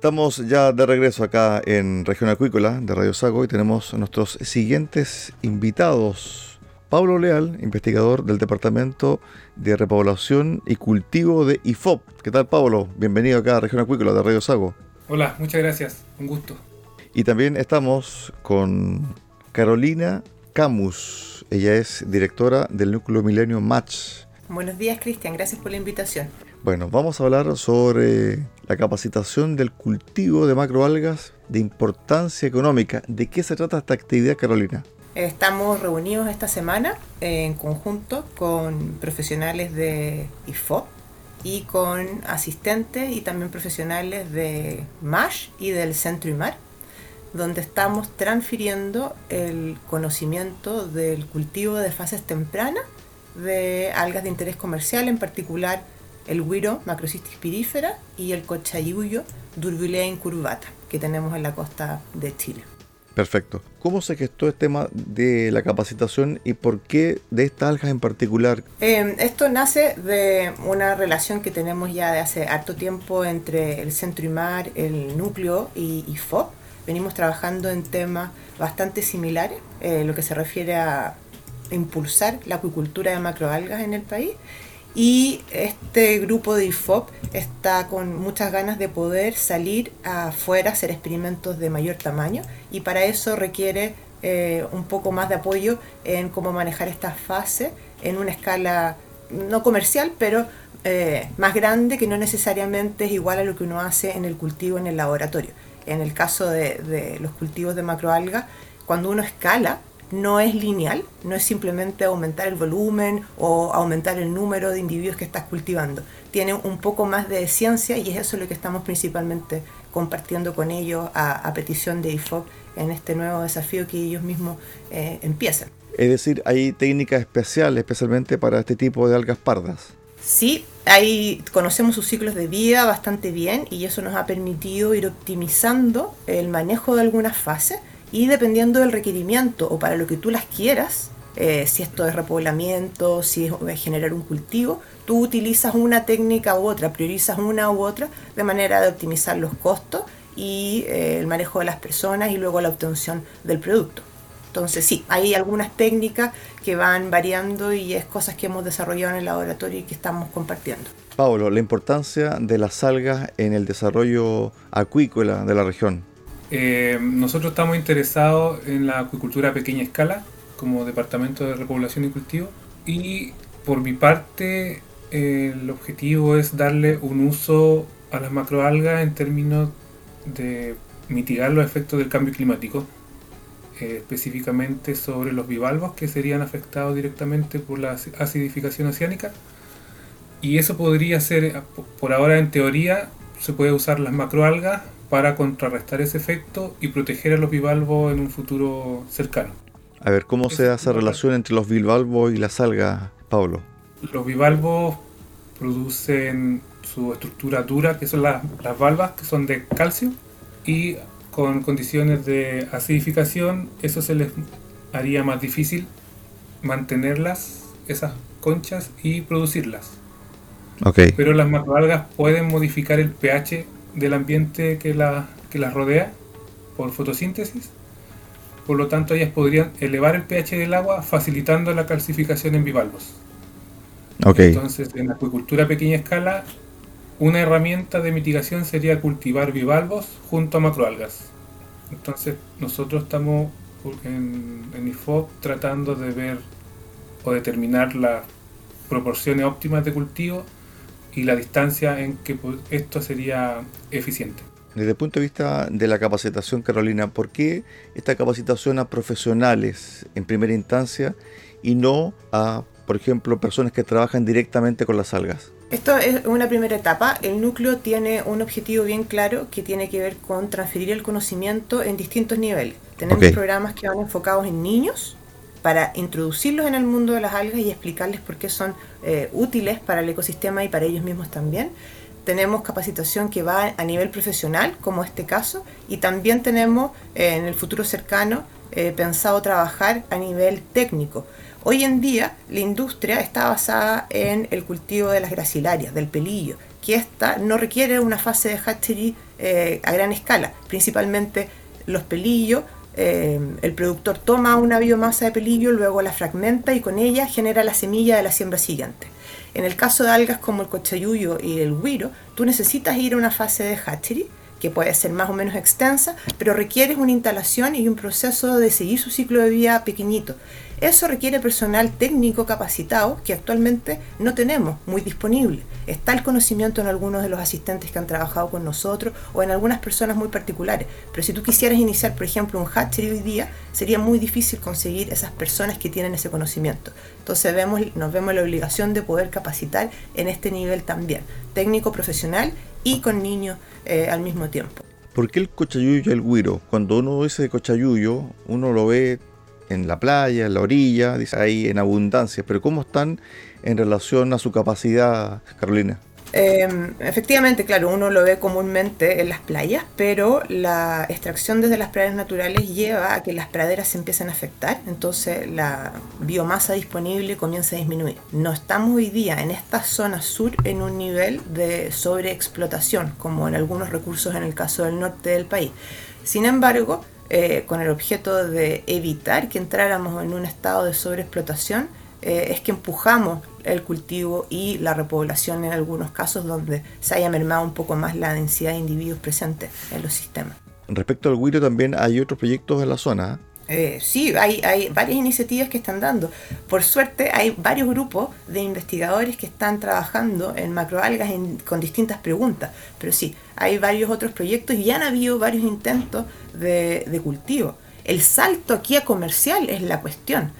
Estamos ya de regreso acá en Región Acuícola de Radio Sago y tenemos a nuestros siguientes invitados. Pablo Leal, investigador del Departamento de Repoblación y Cultivo de IFOP. ¿Qué tal, Pablo? Bienvenido acá a Región Acuícola de Radio Sago. Hola, muchas gracias. Un gusto. Y también estamos con Carolina Camus. Ella es directora del Núcleo Milenio Match. Buenos días, Cristian. Gracias por la invitación. Bueno, vamos a hablar sobre la capacitación del cultivo de macroalgas de importancia económica. ¿De qué se trata esta actividad, Carolina? Estamos reunidos esta semana en conjunto con profesionales de IFOP y con asistentes y también profesionales de MASH y del Centro IMAR, donde estamos transfiriendo el conocimiento del cultivo de fases tempranas de algas de interés comercial, en particular el guiro Macrocystis pirífera y el cochayuyo Durbilea incurvata, que tenemos en la costa de Chile. Perfecto. ¿Cómo se gestó el tema de la capacitación y por qué de estas algas en particular? Eh, esto nace de una relación que tenemos ya de hace harto tiempo entre el Centro IMAR, el núcleo y IFOP. Venimos trabajando en temas bastante similares, eh, lo que se refiere a impulsar la acuicultura de macroalgas en el país y este grupo de IFOP está con muchas ganas de poder salir afuera, hacer experimentos de mayor tamaño y para eso requiere eh, un poco más de apoyo en cómo manejar esta fase en una escala no comercial, pero eh, más grande que no necesariamente es igual a lo que uno hace en el cultivo en el laboratorio. En el caso de, de los cultivos de macroalgas, cuando uno escala, no es lineal, no es simplemente aumentar el volumen o aumentar el número de individuos que estás cultivando. Tiene un poco más de ciencia y es eso lo que estamos principalmente compartiendo con ellos a, petición de IFOP en este nuevo desafío que ellos mismos eh, empiezan. Es decir, hay técnicas especiales especialmente para este tipo de algas pardas. Sí, ahí conocemos sus ciclos de vida bastante bien y eso nos ha permitido ir optimizando el manejo de algunas fases y dependiendo del requerimiento o para lo que tú las quieras, eh, si esto es repoblamiento, si es generar un cultivo, tú utilizas una técnica u otra, priorizas una u otra de manera de optimizar los costos y eh, el manejo de las personas y luego la obtención del producto. Entonces sí, hay algunas técnicas que van variando y es cosas que hemos desarrollado en el laboratorio y que estamos compartiendo. Pablo, la importancia de las algas en el desarrollo acuícola de la región. Eh, nosotros estamos interesados en la acuicultura a pequeña escala como departamento de repoblación y cultivo y por mi parte el objetivo es darle un uso a las macroalgas en términos de mitigar los efectos del cambio climático, eh, específicamente sobre los bivalvos que serían afectados directamente por la acidificación oceánica. Y eso podría ser, por ahora en teoría, se puede usar las macroalgas para contrarrestar ese efecto y proteger a los bivalvos en un futuro cercano. A ver, ¿cómo se da esa relación entre los bivalvos y las algas, Pablo? Los bivalvos producen su estructura dura, que son las, las valvas, que son de calcio, y con condiciones de acidificación, eso se les haría más difícil mantenerlas, esas conchas, y producirlas. Okay. Pero las macroalgas pueden modificar el pH del ambiente que, la, que las rodea por fotosíntesis. Por lo tanto, ellas podrían elevar el pH del agua facilitando la calcificación en bivalvos. Okay. Entonces, en acuicultura a pequeña escala, una herramienta de mitigación sería cultivar bivalvos junto a macroalgas. Entonces, nosotros estamos en, en IFOP tratando de ver o determinar las proporciones óptimas de cultivo y la distancia en que esto sería eficiente. Desde el punto de vista de la capacitación, Carolina, ¿por qué esta capacitación a profesionales en primera instancia y no a, por ejemplo, personas que trabajan directamente con las algas? Esto es una primera etapa. El núcleo tiene un objetivo bien claro que tiene que ver con transferir el conocimiento en distintos niveles. Tenemos Ok. programas que van enfocados en niños para introducirlos en el mundo de las algas y explicarles por qué son eh, útiles para el ecosistema y para ellos mismos también. Tenemos capacitación que va a nivel profesional, como este caso, y también tenemos eh, en el futuro cercano eh, pensado trabajar a nivel técnico. Hoy en día la industria está basada en el cultivo de las gracilarias, del pelillo, que esta no requiere una fase de hatchery eh, a gran escala, principalmente los pelillos. Eh, el productor toma una biomasa de pelillo, luego la fragmenta y con ella genera la semilla de la siembra siguiente. En el caso de algas como el cochayuyo y el guiro, tú necesitas ir a una fase de hatchery, que puede ser más o menos extensa, pero requieres una instalación y un proceso de seguir su ciclo de vida pequeñito. Eso requiere personal técnico capacitado que actualmente no tenemos muy disponible. Está el conocimiento en algunos de los asistentes que han trabajado con nosotros o en algunas personas muy particulares. Pero si tú quisieras iniciar, por ejemplo, un hatchery hoy día, sería muy difícil conseguir esas personas que tienen ese conocimiento. Entonces vemos, nos vemos la obligación de poder capacitar en este nivel también, técnico profesional y con niños eh, al mismo tiempo. ¿Por qué el cochayuyo y el guiro? Cuando uno dice cochayuyo, uno lo ve en la playa, en la orilla, dice ahí en abundancia, pero ¿cómo están en relación a su capacidad, Carolina? Eh, efectivamente, claro, uno lo ve comúnmente en las playas, pero la extracción desde las praderas naturales lleva a que las praderas se empiecen a afectar, entonces la biomasa disponible comienza a disminuir. No estamos hoy día en esta zona sur en un nivel de sobreexplotación, como en algunos recursos en el caso del norte del país. Sin embargo, eh, con el objeto de evitar que entráramos en un estado de sobreexplotación, eh, es que empujamos el cultivo y la repoblación en algunos casos donde se haya mermado un poco más la densidad de individuos presentes en los sistemas. Respecto al guiro también hay otros proyectos en la zona. ¿eh? Eh, sí, hay, hay varias iniciativas que están dando. Por suerte hay varios grupos de investigadores que están trabajando en macroalgas en- con distintas preguntas. Pero sí, hay varios otros proyectos y ya han habido varios intentos de, de cultivo. El salto aquí a comercial es la cuestión.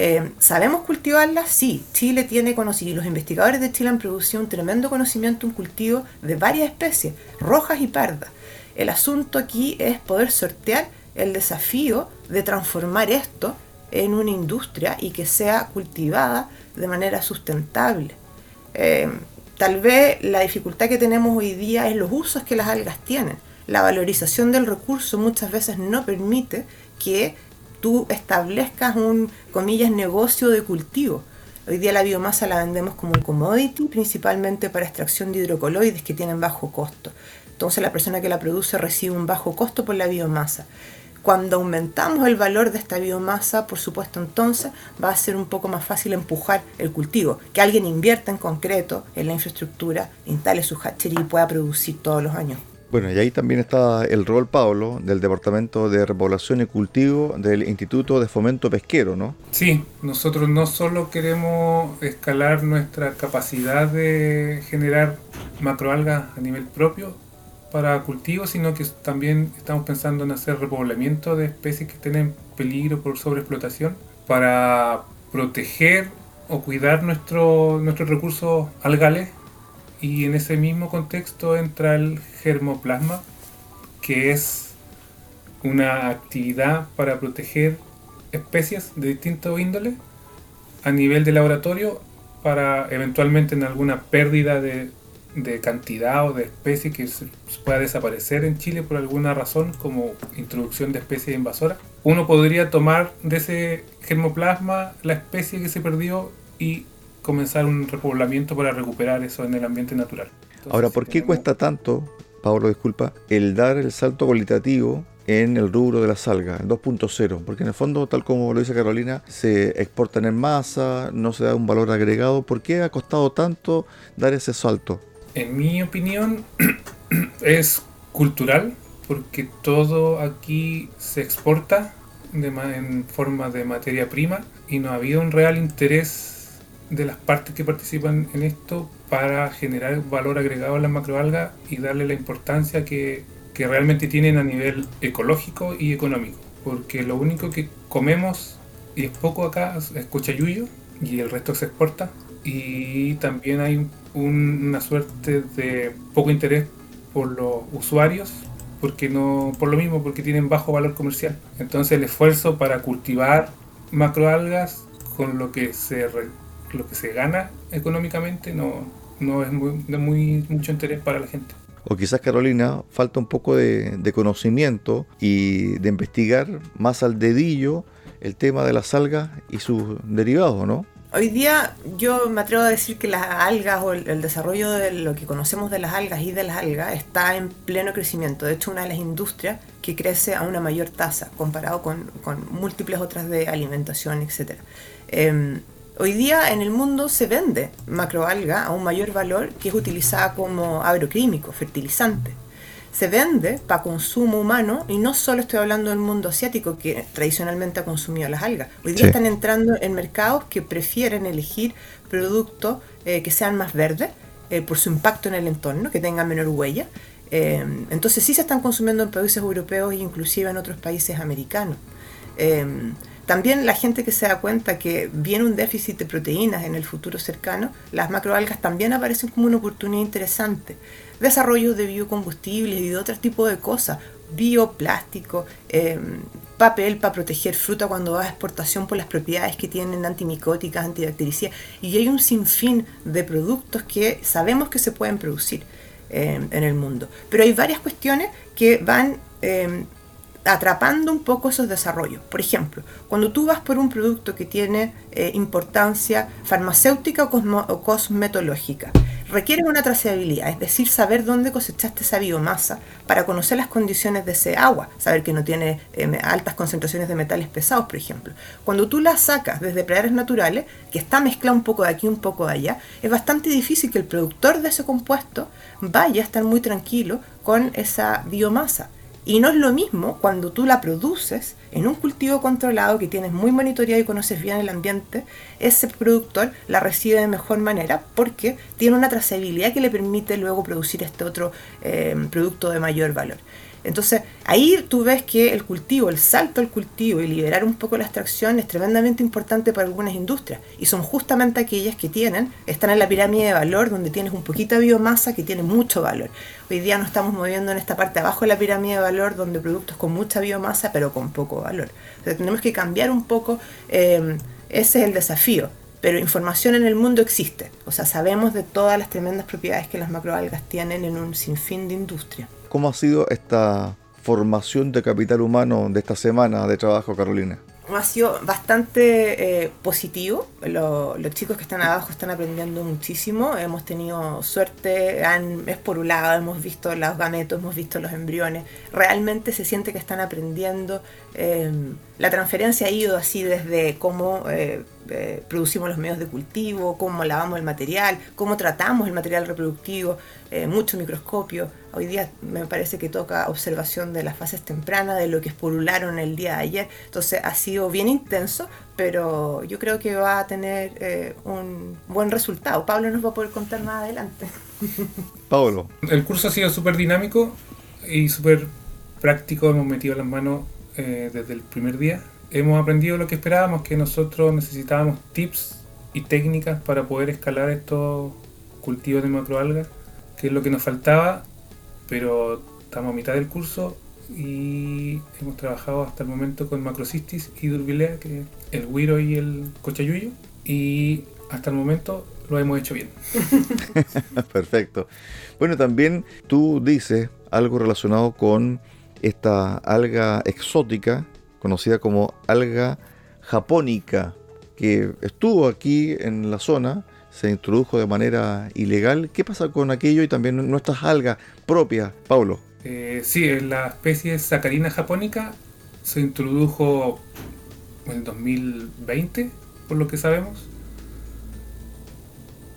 Eh, ¿Sabemos cultivarlas? Sí, Chile tiene conocimiento, los investigadores de Chile han producido un tremendo conocimiento, un cultivo de varias especies, rojas y pardas. El asunto aquí es poder sortear el desafío de transformar esto en una industria y que sea cultivada de manera sustentable. Eh, tal vez la dificultad que tenemos hoy día es los usos que las algas tienen. La valorización del recurso muchas veces no permite que tú establezcas un, comillas, negocio de cultivo. Hoy día la biomasa la vendemos como un commodity, principalmente para extracción de hidrocoloides que tienen bajo costo. Entonces la persona que la produce recibe un bajo costo por la biomasa. Cuando aumentamos el valor de esta biomasa, por supuesto entonces va a ser un poco más fácil empujar el cultivo, que alguien invierta en concreto en la infraestructura, instale su hatchery y pueda producir todos los años. Bueno, y ahí también está el rol, Pablo, del Departamento de Repoblación y Cultivo del Instituto de Fomento Pesquero, ¿no? Sí, nosotros no solo queremos escalar nuestra capacidad de generar macroalgas a nivel propio para cultivo, sino que también estamos pensando en hacer repoblamiento de especies que estén en peligro por sobreexplotación para proteger o cuidar nuestro, nuestros recursos algales y en ese mismo contexto entra el germoplasma, que es una actividad para proteger especies de distintos índoles a nivel de laboratorio para eventualmente en alguna pérdida de de cantidad o de especie que se pueda desaparecer en Chile por alguna razón, como introducción de especies invasoras, uno podría tomar de ese germoplasma la especie que se perdió y comenzar un repoblamiento para recuperar eso en el ambiente natural. Entonces, Ahora, si ¿por qué tenemos- cuesta tanto, Pablo, disculpa, el dar el salto cualitativo en el rubro de las algas, el 2.0? Porque en el fondo, tal como lo dice Carolina, se exportan en masa, no se da un valor agregado. ¿Por qué ha costado tanto dar ese salto? En mi opinión, es cultural, porque todo aquí se exporta de en forma de materia prima y no ha habido un real interés de las partes que participan en esto para generar valor agregado a las macroalgas y darle la importancia que, que realmente tienen a nivel ecológico y económico. Porque lo único que comemos, y es poco acá, es cochayuyo y el resto se exporta. Y también hay un- una suerte de poco interés por los usuarios porque no por lo mismo porque tienen bajo valor comercial entonces el esfuerzo para cultivar macroalgas con lo que se lo que se gana económicamente no no es muy, de muy mucho interés para la gente O quizás, Carolina, falta un poco de, de conocimiento y de investigar más al dedillo el tema de las algas y sus derivados, ¿no? Hoy día yo me atrevo a decir que las algas o el, el desarrollo de lo que conocemos de las algas y de las algas está en pleno crecimiento. De hecho, una de las industrias que crece a una mayor tasa comparado con, con múltiples otras de alimentación, etc. Eh, hoy día en el mundo se vende macroalga a un mayor valor que es utilizada como agroquímico, fertilizante se vende para consumo humano y no solo estoy hablando del mundo asiático que tradicionalmente ha consumido las algas. Hoy día Sí. están entrando en mercados que prefieren elegir productos eh, que sean más verdes eh, por su impacto en el entorno, que tengan menor huella. Eh, entonces sí se están consumiendo en países europeos e inclusive en otros países americanos. También la gente que se da cuenta que viene un déficit de proteínas en el futuro cercano, las macroalgas también aparecen como una oportunidad interesante. Desarrollo de biocombustibles y de otro tipo de cosas, bioplástico, eh, papel para proteger fruta cuando va a exportación por las propiedades que tienen antimicóticas, antibactericidas. Y hay un sinfín de productos que sabemos que se pueden producir eh, en el mundo. Pero hay varias cuestiones que van eh, atrapando un poco esos desarrollos. Por ejemplo, cuando tú vas por un producto que tiene eh, importancia farmacéutica o, cosmo- o cosmetológica, requiere una trazabilidad, es decir, saber dónde cosechaste esa biomasa para conocer las condiciones de ese agua, saber que no tiene eh, altas concentraciones de metales pesados, por ejemplo. Cuando tú la sacas desde praderas naturales, que está mezclada un poco de aquí, un poco de allá, es bastante difícil que el productor de ese compuesto vaya a estar muy tranquilo con esa biomasa. Y no es lo mismo cuando tú la produces en un cultivo controlado que tienes muy monitoreado y conoces bien el ambiente, ese productor la recibe de mejor manera porque tiene una trazabilidad que le permite luego producir este otro eh, producto de mayor valor. Entonces ahí tú ves que el cultivo, el salto al cultivo y liberar un poco la extracción es tremendamente importante para algunas industrias y son justamente aquellas que tienen, están en la pirámide de valor donde tienes un poquito de biomasa que tiene mucho valor. Hoy día nos estamos moviendo en esta parte abajo de la pirámide de valor donde productos con mucha biomasa pero con poco valor. O sea, tenemos que cambiar un poco, eh, ese es el desafío. Pero información en el mundo existe, o sea, sabemos de todas las tremendas propiedades que las macroalgas tienen en un sinfín de industria. ¿Cómo ha sido esta formación de capital humano de esta semana de trabajo, Carolina? ha sido bastante eh, positivo. Lo- los chicos que están abajo están aprendiendo muchísimo. Hemos tenido suerte, han esporulado, hemos visto los gametos, hemos visto los embriones. Realmente se siente que están aprendiendo. eh, la transferencia ha ido así desde cómo eh, eh, producimos los medios de cultivo, cómo lavamos el material, cómo tratamos el material reproductivo, eh, mucho microscopio. Hoy día me parece que toca observación de las fases tempranas, de lo que esporularon el día de ayer. Entonces ha sido bien intenso, pero yo creo que va a tener eh, un buen resultado. Pablo nos va a poder contar más adelante. Pablo, El curso ha sido súper dinámico y súper práctico. Hemos metido las manos eh, desde el primer día. Hemos aprendido lo que esperábamos, que nosotros necesitábamos tips y técnicas para poder escalar estos cultivos de macroalgas, que es lo que nos faltaba, pero estamos a mitad del curso y hemos trabajado hasta el momento con macrocistis y durbilea, que es el guiro y el cochayuyo, y hasta el momento lo hemos hecho bien. Perfecto. Bueno, también tú dices algo relacionado con esta alga exótica, conocida como alga japónica, que estuvo aquí en la zona, se introdujo de manera ilegal. ¿Qué pasa con aquello y también nuestras algas propias, Pablo? Eh, sí, la especie sacarina japónica se introdujo en 2020, por lo que sabemos.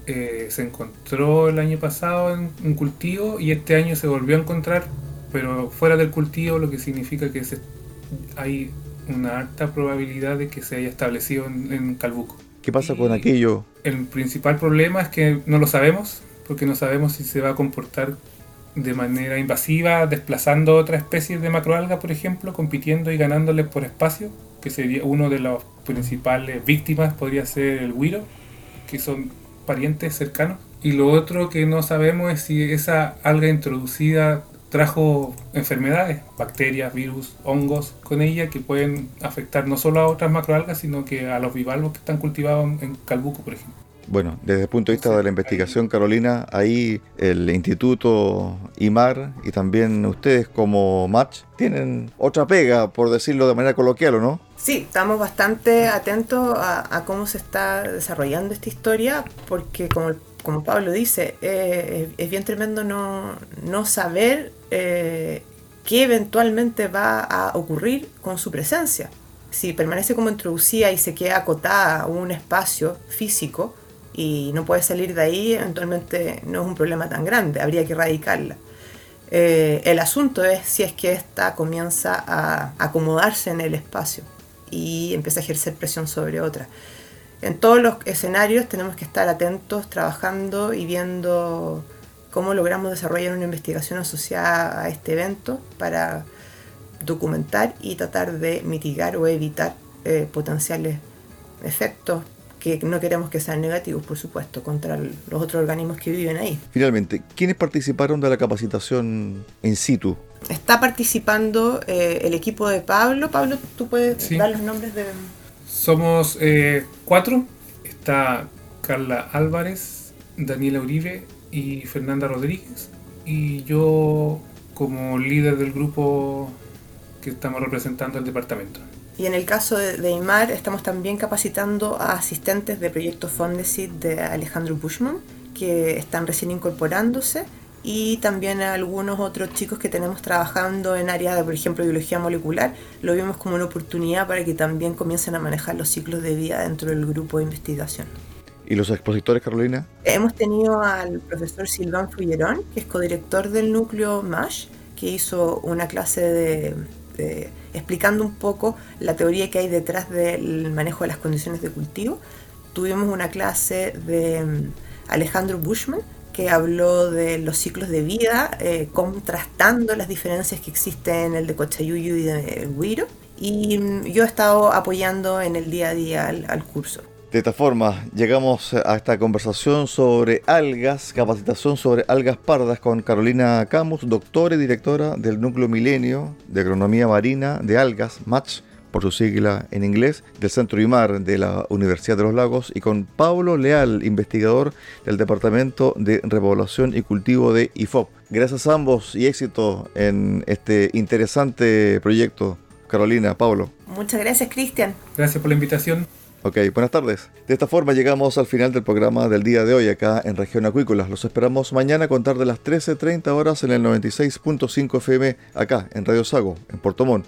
Eh, se encontró el año pasado en un cultivo y este año se volvió a encontrar, pero fuera del cultivo, lo que significa que hay una alta probabilidad de que se haya establecido en, Calbuco. ¿Qué pasa con aquello? El principal problema es que no lo sabemos, porque no sabemos si se va a comportar de manera invasiva, desplazando otras especies de macroalgas, por ejemplo, compitiendo y ganándoles por espacio, que sería uno de las principales víctimas, podría ser el huiro, que son parientes cercanos. Y lo otro que no sabemos es si esa alga introducida trajo enfermedades, bacterias, virus, hongos con ella que pueden afectar no solo a otras macroalgas, sino que a los bivalvos que están cultivados en Calbuco, por ejemplo. Bueno, desde el punto de vista de la investigación, Carolina, ahí el Instituto IMAR y también ustedes como Match tienen otra pega, por decirlo de manera coloquial, ¿o no? Sí, estamos bastante atentos a, cómo se está desarrollando esta historia, porque como, como Pablo dice, eh, es bien tremendo no, no saber eh, qué eventualmente va a ocurrir con su presencia. Si permanece como introducida y se queda acotada a un espacio físico, y no puede salir de ahí, eventualmente no es un problema tan grande, habría que erradicarla. Eh, el asunto es si es que ésta comienza a acomodarse en el espacio y empieza a ejercer presión sobre otra. En todos los escenarios tenemos que estar atentos, trabajando y viendo cómo logramos desarrollar una investigación asociada a este evento para documentar y tratar de mitigar o evitar eh, potenciales efectos que no queremos que sean negativos, por supuesto, contra los otros organismos que viven ahí. Finalmente, ¿quiénes participaron de la capacitación in situ? Está participando eh, el equipo de Pablo. Pablo, ¿tú puedes dar los nombres de...? Somos eh, cuatro. Está Carla Álvarez, Daniela Uribe y Fernanda Rodríguez. Y yo como líder del grupo que estamos representando el departamento. Y en el caso de, IMAR estamos también capacitando a asistentes de proyecto Fondesit de Alejandro Bushman, que están recién incorporándose, y también a algunos otros chicos que tenemos trabajando en áreas de, por ejemplo, biología molecular. Lo vimos como una oportunidad para que también comiencen a manejar los ciclos de vida dentro del grupo de investigación. ¿Y los expositores, Carolina? Hemos tenido al profesor Silván Fullerón, que es codirector del núcleo MASH, que hizo una clase de explicando un poco la teoría que hay detrás del manejo de las condiciones de cultivo. Tuvimos una clase de mm, Alejandro Bushman que habló de los ciclos de vida, eh, contrastando las diferencias que existen en el de Cochayuyu y del Huiro. Y mm, yo he estado apoyando en el día a día al curso. De esta forma, llegamos a esta conversación sobre algas, capacitación sobre algas pardas con Carolina Camus, doctora y directora del Núcleo Milenio de Agronomía Marina de Algas, MATCH, por su sigla en inglés, del Centro IMAR de la Universidad de los Lagos, y con Pablo Leal, investigador del Departamento de Repoblación y Cultivo de IFOP. Gracias a ambos y éxito en este interesante proyecto. Carolina, Pablo. Muchas gracias, Cristian. Gracias por la invitación. Ok, buenas tardes. De esta forma llegamos al final del programa del día de hoy acá en Región Acuícola. Los esperamos mañana a contar de las 13.30 horas en el 96.5 FM acá en Radio Sago, en Puerto Montt.